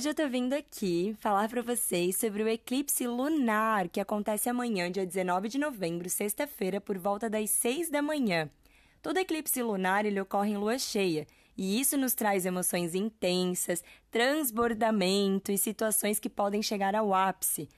hoje eu tô vindo aqui falar para vocês sobre o eclipse lunar que acontece amanhã, dia 19 de novembro, sexta-feira, por volta das 6 da manhã. Todo eclipse lunar ele ocorre em lua cheia, e isso nos traz emoções intensas, transbordamento e situações que podem chegar ao ápice.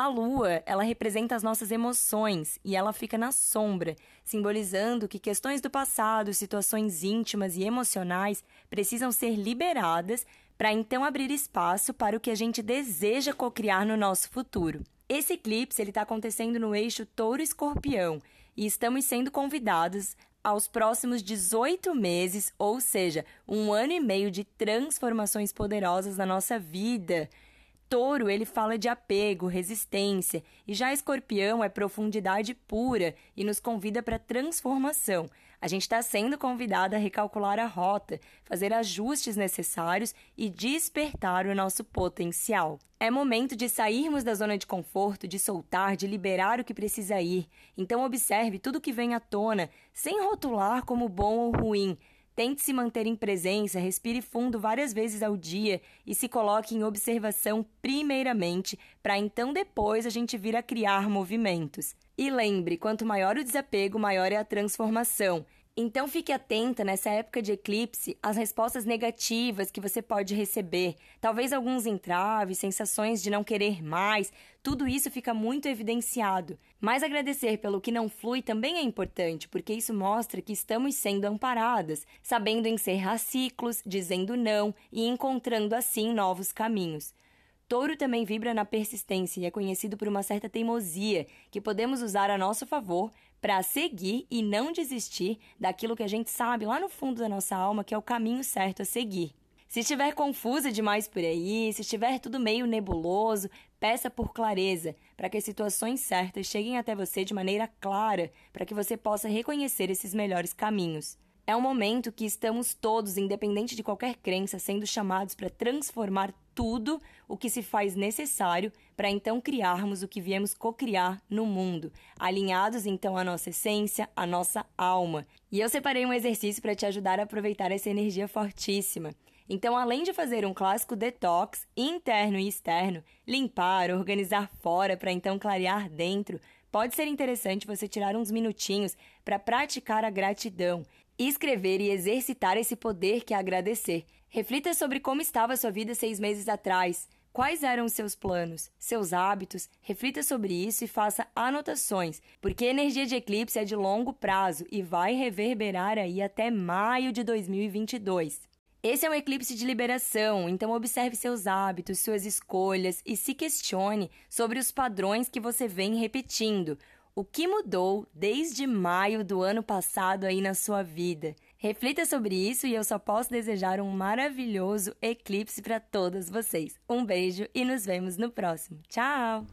A lua, ela representa as nossas emoções e ela fica na sombra, simbolizando que questões do passado, situações íntimas e emocionais precisam ser liberadas para então abrir espaço para o que a gente deseja cocriar no nosso futuro. Esse eclipse ele está acontecendo no eixo Touro-Escorpião e estamos sendo convidados aos próximos 18 meses, ou seja, um ano e meio de transformações poderosas na nossa vida. Touro, ele fala de apego, resistência, e já Escorpião é profundidade pura e nos convida para transformação. A gente está sendo convidado a recalcular a rota, fazer ajustes necessários e despertar o nosso potencial. É momento de sairmos da zona de conforto, de soltar, de liberar o que precisa ir. Então observe tudo que vem à tona, sem rotular como bom ou ruim Tente se manter em presença, respire fundo várias vezes ao dia e se coloque em observação primeiramente, para então depois a gente vir a criar movimentos. E lembre, quanto maior o desapego, maior é a transformação. Então fique atenta nessa época de eclipse às respostas negativas que você pode receber. Talvez alguns entraves, sensações de não querer mais, tudo isso fica muito evidenciado. Mas agradecer pelo que não flui também é importante, porque isso mostra que estamos sendo amparadas, sabendo encerrar ciclos, dizendo não e encontrando assim novos caminhos. Touro também vibra na persistência e é conhecido por uma certa teimosia que podemos usar a nosso favor para seguir e não desistir daquilo que a gente sabe lá no fundo da nossa alma que é o caminho certo a seguir. Se estiver confusa demais por aí, se estiver tudo meio nebuloso, peça por clareza, para que as situações certas cheguem até você de maneira clara, para que você possa reconhecer esses melhores caminhos. É um momento que estamos todos, independente de qualquer crença, sendo chamados para transformar tudo o que se faz necessário para então criarmos o que viemos cocriar no mundo, alinhados então à nossa essência, à nossa alma. E eu separei um exercício para te ajudar a aproveitar essa energia fortíssima. Então, além de fazer um clássico detox interno e externo, limpar, organizar fora para então clarear dentro, pode ser interessante você tirar uns minutinhos para praticar a gratidão escrever e exercitar esse poder que é agradecer. Reflita sobre como estava sua vida seis meses atrás. Quais eram os seus planos, seus hábitos? Reflita sobre isso e faça anotações, porque a energia de eclipse é de longo prazo e vai reverberar aí até maio de 2022. Esse é um eclipse de liberação, então observe seus hábitos, suas escolhas e se questione sobre os padrões que você vem repetindo. O que mudou desde maio do ano passado aí na sua vida? Reflita sobre isso e eu só posso desejar um maravilhoso eclipse para todas vocês. Um beijo e nos vemos no próximo. Tchau!